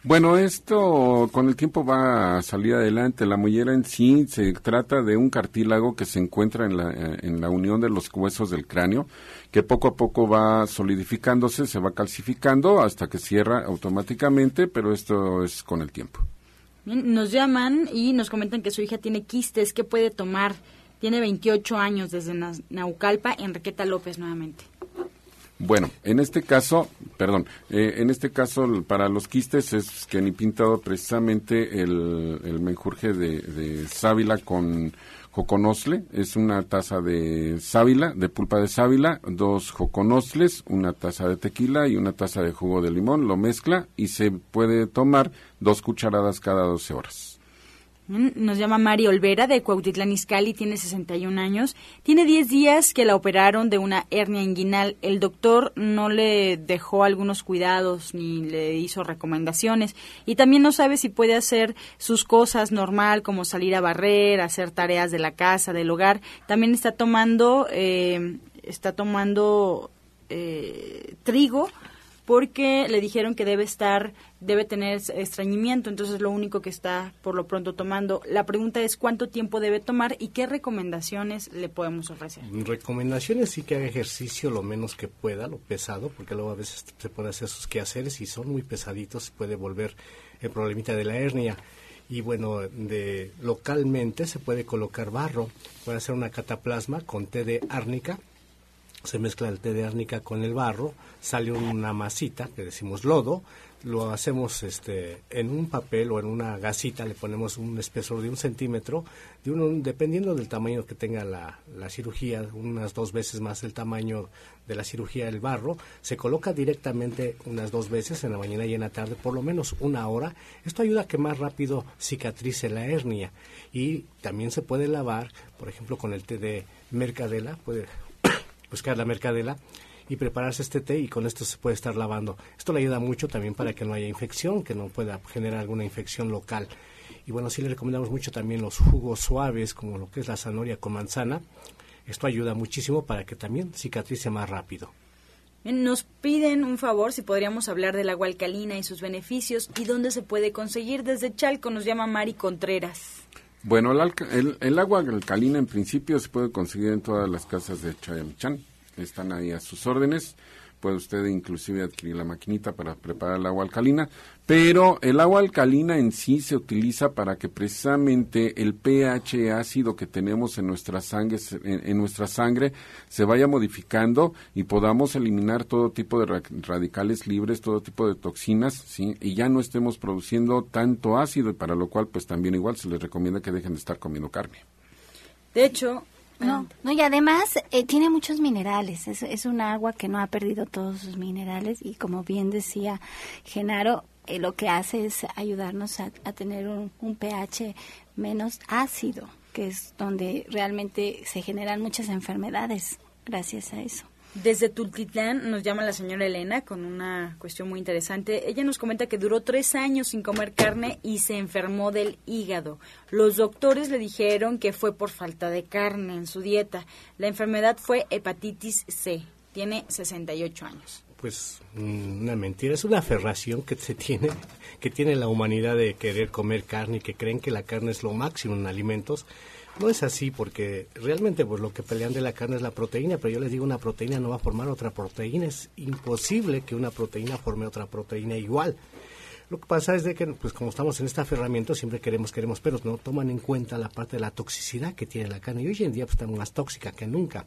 Bueno, esto con el tiempo va a salir adelante. La mollera en sí se trata de un cartílago que se encuentra en la, eh, en la unión de los huesos del cráneo, que poco a poco va solidificándose, se va calcificando hasta que cierra automáticamente, pero esto es con el tiempo. nos llaman y nos comentan que su hija tiene quistes. ¿Qué puede tomar? Tiene 28 años desde Naucalpa, Enriqueta López nuevamente. Bueno, en este caso, perdón, eh, en este caso para los quistes es que ni pintado precisamente el, el menjurje de, sábila con joconosle, es una taza de sábila, de pulpa de sábila, dos joconosles, una taza de tequila y una taza de jugo de limón, lo mezcla y se puede tomar dos cucharadas cada 12 horas. Nos llama Mari Olvera de Cuautitlán Izcalli, tiene 61 años. Tiene 10 días que la operaron de una hernia inguinal. El doctor no le dejó algunos cuidados ni le hizo recomendaciones. Y también no sabe si puede hacer sus cosas normal, como salir a barrer, hacer tareas de la casa, del hogar. También está tomando, eh, está tomando eh, trigo porque le dijeron que debe estar, debe tener estreñimiento, entonces lo único que está por lo pronto tomando. La pregunta es cuánto tiempo debe tomar y qué recomendaciones le podemos ofrecer. Recomendaciones sí que haga ejercicio lo menos que pueda, lo pesado, porque luego a veces se puede hacer sus quehaceres y son muy pesaditos, puede volver el problemita de la hernia. Y bueno, de localmente se puede colocar barro, puede hacer una cataplasma con té de árnica, se mezcla el té de árnica con el barro, sale una masita que decimos lodo, lo hacemos este, en un papel o en una gasita, le ponemos un espesor de un centímetro, de un, dependiendo del tamaño que tenga la, la, cirugía, unas dos veces más el tamaño de la cirugía del barro, se coloca directamente unas dos veces en la mañana y en la tarde, por lo menos una hora. Esto ayuda a que más rápido cicatrice la hernia y también se puede lavar, por ejemplo, con el té de mercadela, puede buscar la mercadela y prepararse este té y con esto se puede estar lavando. Esto le ayuda mucho también para que no haya infección, que no pueda generar alguna infección local. Y bueno, sí le recomendamos mucho también los jugos suaves, como lo que es la zanahoria con manzana. Esto ayuda muchísimo para que también cicatrice más rápido. Nos piden un favor si podríamos hablar del agua alcalina y sus beneficios y dónde se puede conseguir. Desde Chalco nos llama Mari Contreras. Bueno, el, el, agua alcalina en principio se puede conseguir en todas las casas de Chayamichán. Están ahí a sus órdenes puede usted inclusive adquirir la maquinita para preparar el agua alcalina, pero el agua alcalina en sí se utiliza para que precisamente el pH ácido que tenemos en nuestra sangre, en, nuestra sangre se vaya modificando y podamos eliminar todo tipo de radicales libres, todo tipo de toxinas, ¿sí? y ya no estemos produciendo tanto ácido, para lo cual pues también igual se les recomienda que dejen de estar comiendo carne. De hecho, no, no y además eh, tiene muchos minerales. Es, es un agua que no ha perdido todos sus minerales y como bien decía Genaro, eh, lo que hace es ayudarnos a, a tener un, un, pH menos ácido, que es donde realmente se generan muchas enfermedades gracias a eso. Desde Tultitlán nos llama la señora Elena con una cuestión muy interesante. Ella nos comenta que duró tres años sin comer carne y se enfermó del hígado. Los doctores le dijeron que fue por falta de carne en su dieta. La enfermedad fue hepatitis C. Tiene 68 años. Pues mm, una mentira, es una aferración que se tiene, que tiene la humanidad de querer comer carne y que creen que la carne es lo máximo en alimentos no es así porque realmente pues lo que pelean de la carne es la proteína, pero yo les digo una proteína no va a formar otra proteína, es imposible que una proteína forme otra proteína igual. Lo que pasa es de que, pues como estamos en esta aferramiento, siempre queremos, queremos, pero no toman en cuenta la parte de la toxicidad que tiene la carne. Y hoy en día pues está más tóxica que nunca.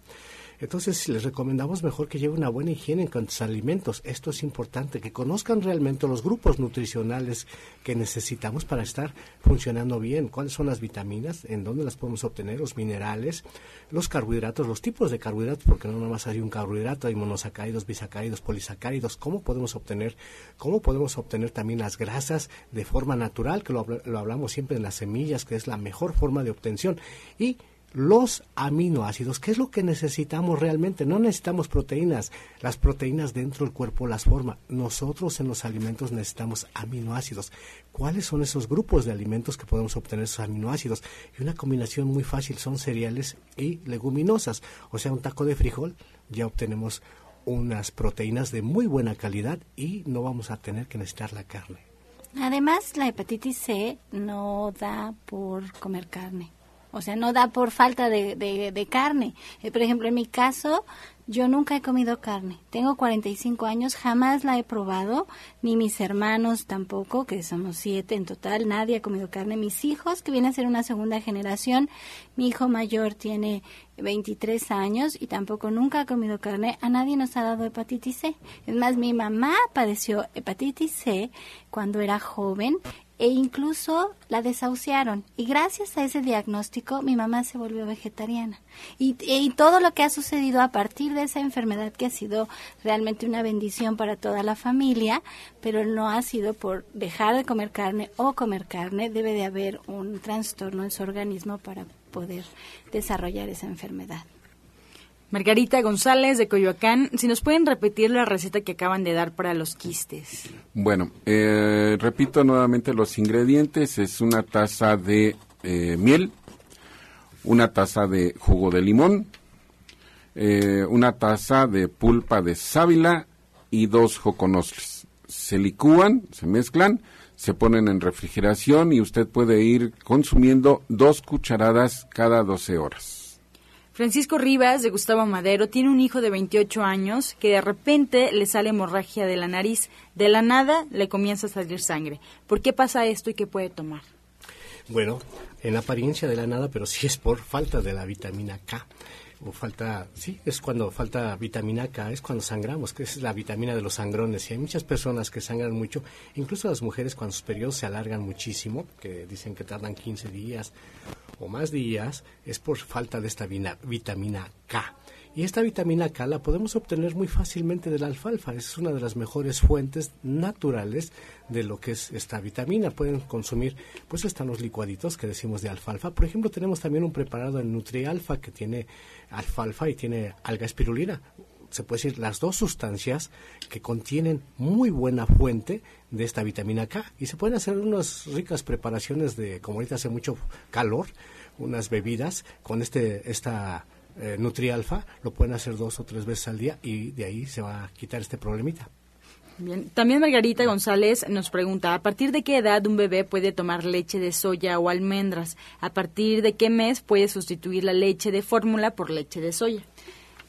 Entonces, les recomendamos mejor que lleve una buena higiene en cuanto a alimentos. Esto es importante, que conozcan realmente los grupos nutricionales que necesitamos para estar funcionando bien. ¿Cuáles son las vitaminas? ¿En dónde las podemos obtener? Los minerales, los carbohidratos, los tipos de carbohidratos, porque no nada más hay un carbohidrato, hay monosacáridos, bisacáridos, polisacáridos. ¿Cómo podemos obtener? ¿Cómo podemos obtener también las grasas de forma natural? Que lo, lo hablamos siempre en las semillas, que es la mejor forma de obtención. Y los aminoácidos. ¿Qué es lo que necesitamos realmente? No necesitamos proteínas. Las proteínas dentro del cuerpo las forma. Nosotros en los alimentos necesitamos aminoácidos. ¿Cuáles son esos grupos de alimentos que podemos obtener esos aminoácidos? Y una combinación muy fácil son cereales y leguminosas. O sea, un taco de frijol ya obtenemos unas proteínas de muy buena calidad y no vamos a tener que necesitar la carne. Además, la hepatitis C no da por comer carne. O sea, no da por falta de, de, carne. Eh, por ejemplo, en mi caso, yo nunca he comido carne. Tengo 45 años, jamás la he probado, ni mis hermanos tampoco, que somos siete en total, nadie ha comido carne. Mis hijos, que vienen a ser una segunda generación, mi hijo mayor tiene 23 años y tampoco nunca ha comido carne, a nadie nos ha dado hepatitis C. Es más, mi mamá padeció hepatitis C cuando era joven e incluso la desahuciaron. Y gracias a ese diagnóstico mi mamá se volvió vegetariana. Y, y, todo lo que ha sucedido a partir de esa enfermedad que ha sido realmente una bendición para toda la familia, pero no ha sido por dejar de comer carne o comer carne, debe de haber un trastorno en su organismo para poder desarrollar esa enfermedad. Margarita González de Coyoacán, si nos pueden repetir la receta que acaban de dar para los quistes. Bueno, eh, repito nuevamente los ingredientes. Es una taza de eh, miel, una taza de jugo de limón, eh, una taza de pulpa de sábila y dos joconosles. Se licúan, se mezclan, se ponen en refrigeración y usted puede ir consumiendo dos cucharadas cada 12 horas. Francisco Rivas, de Gustavo Madero, tiene un hijo de 28 años que de repente le sale hemorragia de la nariz. De la nada le comienza a salir sangre. ¿Por qué pasa esto y qué puede tomar? Bueno, en apariencia de la nada, pero sí es por falta de la vitamina K o falta, sí, es cuando falta vitamina K, es cuando sangramos, que es la vitamina de los sangrones. Y hay muchas personas que sangran mucho, incluso las mujeres cuando sus periodos se alargan muchísimo, que dicen que tardan 15 días o más días, es por falta de esta vitamina K. Y esta vitamina K la podemos obtener muy fácilmente de la alfalfa. Es una de las mejores fuentes naturales de lo que es esta vitamina. Pueden consumir, pues están los licuaditos que decimos de alfalfa. Por ejemplo, tenemos también un preparado en NutriAlfa que tiene alfalfa y tiene alga espirulina. Se puede decir las dos sustancias que contienen muy buena fuente de esta vitamina K. Y se pueden hacer unas ricas preparaciones de, como ahorita hace mucho calor, unas bebidas con este, esta eh, Nutrialfa, lo pueden hacer dos o tres veces al día y de ahí se va a quitar este problemita. Bien. También Margarita González nos pregunta, ¿a partir de qué edad un bebé puede tomar leche de soya o almendras? ¿A partir de qué mes puede sustituir la leche de fórmula por leche de soya?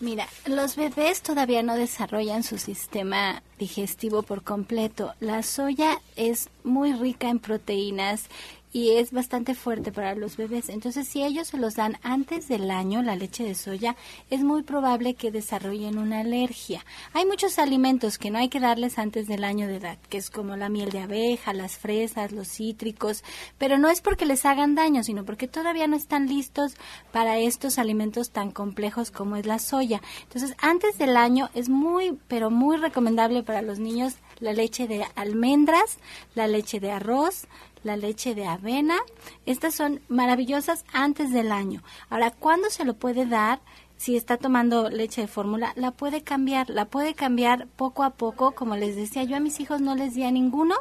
Mira, los bebés todavía no desarrollan su sistema digestivo por completo. La soya es muy rica en proteínas y es bastante fuerte para los bebés. Entonces, si ellos se los dan antes del año, la leche de soya, es muy probable que desarrollen una alergia. Hay muchos alimentos que no hay que darles antes del año de edad, que es como la miel de abeja, las fresas, los cítricos, pero no es porque les hagan daño, sino porque todavía no están listos para estos alimentos tan complejos como es la soya. Entonces, antes del año es muy, pero muy recomendable para los niños la leche de almendras, la leche de arroz, la leche de avena. Estas son maravillosas antes del año. Ahora, ¿cuándo se lo puede dar? Si está tomando leche de fórmula, la puede cambiar, la puede cambiar poco a poco, como les decía, yo a mis hijos no les di a ninguno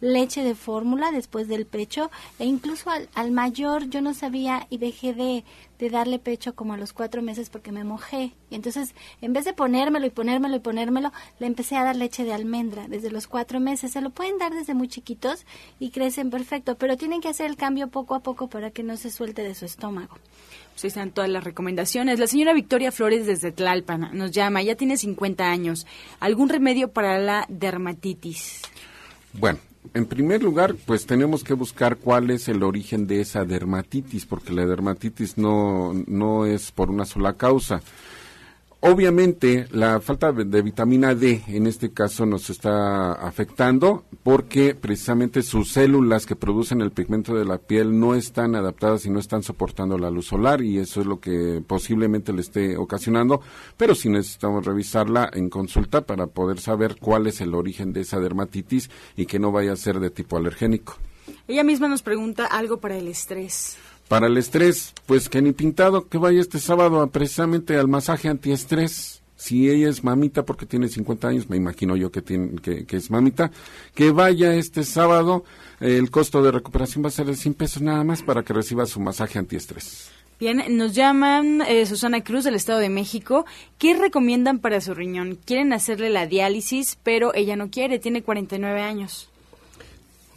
leche de fórmula después del pecho e incluso al, al mayor yo no sabía y dejé de, de darle pecho como a los cuatro meses porque me mojé. Y entonces, en vez de ponérmelo y ponérmelo y ponérmelo, le empecé a dar leche de almendra desde los cuatro meses. Se lo pueden dar desde muy chiquitos y crecen perfecto, pero tienen que hacer el cambio poco a poco para que no se suelte de su estómago. Pues están todas las recomendaciones. La señora Victoria Flores desde Tlalpan nos llama, ya tiene 50 años. ¿Algún remedio para la dermatitis? Bueno, en primer lugar, pues tenemos que buscar cuál es el origen de esa dermatitis, porque la dermatitis no, no es por una sola causa. Obviamente, la falta de vitamina D en este caso nos está afectando porque precisamente sus células que producen el pigmento de la piel no están adaptadas y no están soportando la luz solar y eso es lo que posiblemente le esté ocasionando, pero sí necesitamos revisarla en consulta para poder saber cuál es el origen de esa dermatitis y que no vaya a ser de tipo alergénico. Ella misma nos pregunta algo para el estrés. Para el estrés, pues que ni pintado, que vaya este sábado precisamente al masaje antiestrés. Si ella es mamita porque tiene 50 años, me imagino yo que, tiene, que, que es mamita, que vaya este sábado. El costo de recuperación va a ser de 100 pesos nada más para que reciba su masaje antiestrés. Bien, nos llaman eh, Susana Cruz del Estado de México. ¿Qué recomiendan para su riñón? Quieren hacerle la diálisis, pero ella no quiere, tiene 49 años.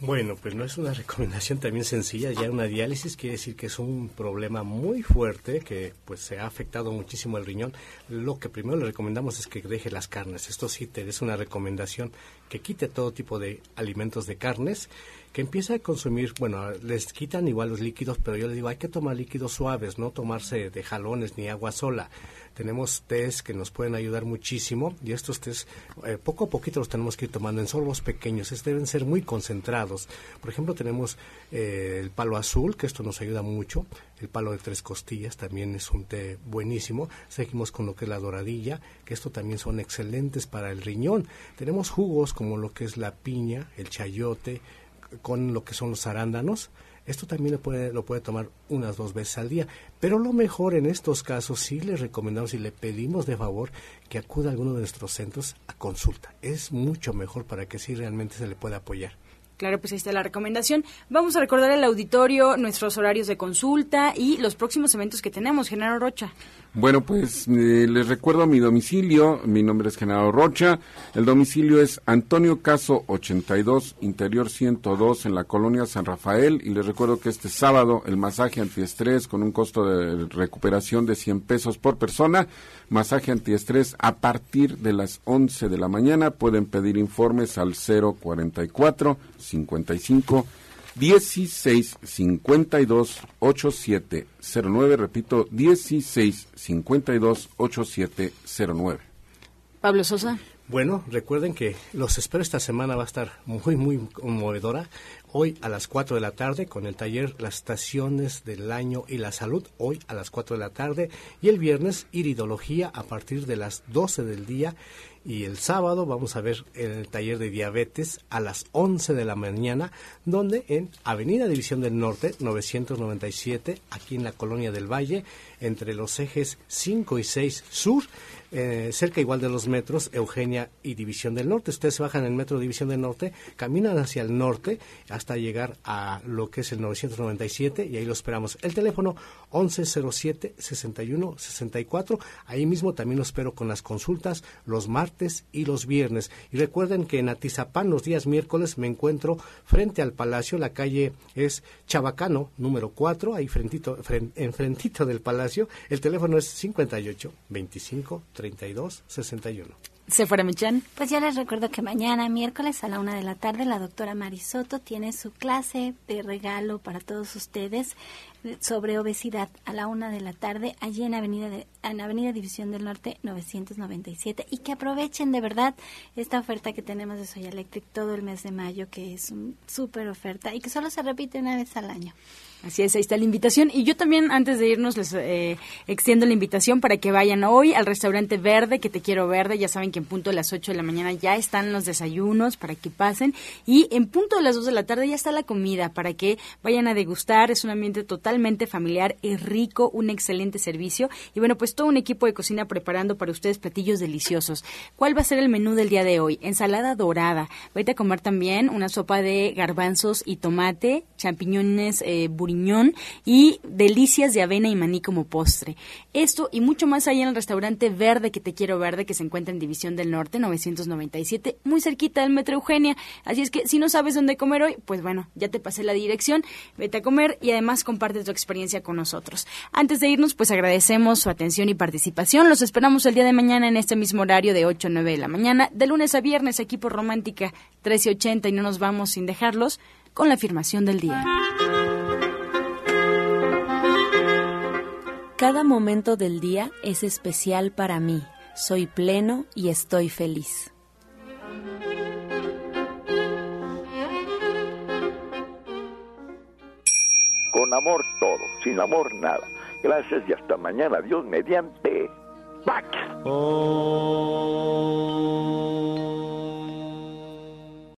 Bueno, pues no es una recomendación también sencilla, ya una diálisis quiere decir que es un problema muy fuerte que pues se ha afectado muchísimo el riñón. Lo que primero le recomendamos es que deje las carnes. Esto sí te es una recomendación que quite todo tipo de alimentos de carnes que empieza a consumir, bueno, les quitan igual los líquidos, pero yo les digo, hay que tomar líquidos suaves, no tomarse de jalones ni agua sola. Tenemos test que nos pueden ayudar muchísimo y estos test eh, poco a poquito los tenemos que ir tomando en sorbos pequeños, es, deben ser muy concentrados. Por ejemplo, tenemos eh, el palo azul, que esto nos ayuda mucho, el palo de tres costillas también es un té buenísimo. Seguimos con lo que es la doradilla, que esto también son excelentes para el riñón. Tenemos jugos como lo que es la piña, el chayote, con lo que son los arándanos. Esto también lo puede, lo puede tomar unas dos veces al día. Pero lo mejor en estos casos sí le recomendamos y le pedimos de favor que acuda a alguno de nuestros centros a consulta. Es mucho mejor para que sí realmente se le pueda apoyar. Claro, pues ahí está la recomendación. Vamos a recordar al auditorio nuestros horarios de consulta y los próximos eventos que tenemos. Genaro Rocha. Bueno, pues eh, les recuerdo mi domicilio. Mi nombre es Genaro Rocha. El domicilio es Antonio Caso 82, Interior 102, en la colonia San Rafael. Y les recuerdo que este sábado el masaje antiestrés con un costo de recuperación de 100 pesos por persona. Masaje antiestrés a partir de las 11 de la mañana. Pueden pedir informes al 044 55 16 52 8709, repito, 16 52 8709. Pablo Sosa. Bueno, recuerden que los espero esta semana va a estar muy, muy conmovedora. Hoy a las 4 de la tarde con el taller Las estaciones del año y la salud, hoy a las 4 de la tarde. Y el viernes iridología a partir de las 12 del día y el sábado vamos a ver el taller de diabetes a las 11 de la mañana, donde en Avenida División del Norte, 997, aquí en la Colonia del Valle, entre los ejes 5 y 6 sur, eh, cerca igual de los metros, Eugenia y División del Norte. Ustedes se bajan en el metro División del Norte, caminan hacia el norte hasta llegar a lo que es el 997 y ahí lo esperamos. El teléfono 1107-6164. Ahí mismo también lo espero con las consultas los martes y los viernes. Y recuerden que en Atizapán los días miércoles me encuentro frente al Palacio. La calle es Chabacano, número 4, ahí frentito, enfrentito del Palacio. El teléfono es 58 25 32 61. Sephora Michan. Pues ya les recuerdo que mañana, miércoles a la una de la tarde, la doctora Marisoto tiene su clase de regalo para todos ustedes sobre obesidad a la una de la tarde allí en Avenida, de, en Avenida División del Norte 997 y que aprovechen de verdad esta oferta que tenemos de Soya Electric todo el mes de mayo que es una súper oferta y que solo se repite una vez al año. Así es, ahí está la invitación. Y yo también, antes de irnos, les eh, extiendo la invitación para que vayan hoy al restaurante Verde, que te quiero verde. Ya saben que en punto de las 8 de la mañana ya están los desayunos para que pasen. Y en punto de las 2 de la tarde ya está la comida para que vayan a degustar. Es un ambiente totalmente familiar, y rico, un excelente servicio. Y bueno, pues todo un equipo de cocina preparando para ustedes platillos deliciosos. ¿Cuál va a ser el menú del día de hoy? Ensalada dorada. Vete a comer también una sopa de garbanzos y tomate, champiñones, eh, y delicias de avena y maní como postre. Esto y mucho más ahí en el restaurante Verde que te quiero verde que se encuentra en División del Norte 997, muy cerquita del Metro Eugenia. Así es que si no sabes dónde comer hoy, pues bueno, ya te pasé la dirección, vete a comer y además comparte tu experiencia con nosotros. Antes de irnos, pues agradecemos su atención y participación. Los esperamos el día de mañana en este mismo horario de 8 a 9 de la mañana, de lunes a viernes, equipo romántica 1380 y no nos vamos sin dejarlos con la afirmación del día. Cada momento del día es especial para mí. Soy pleno y estoy feliz. Con amor todo, sin amor nada. Gracias y hasta mañana. Dios mediante. Pax. Oh.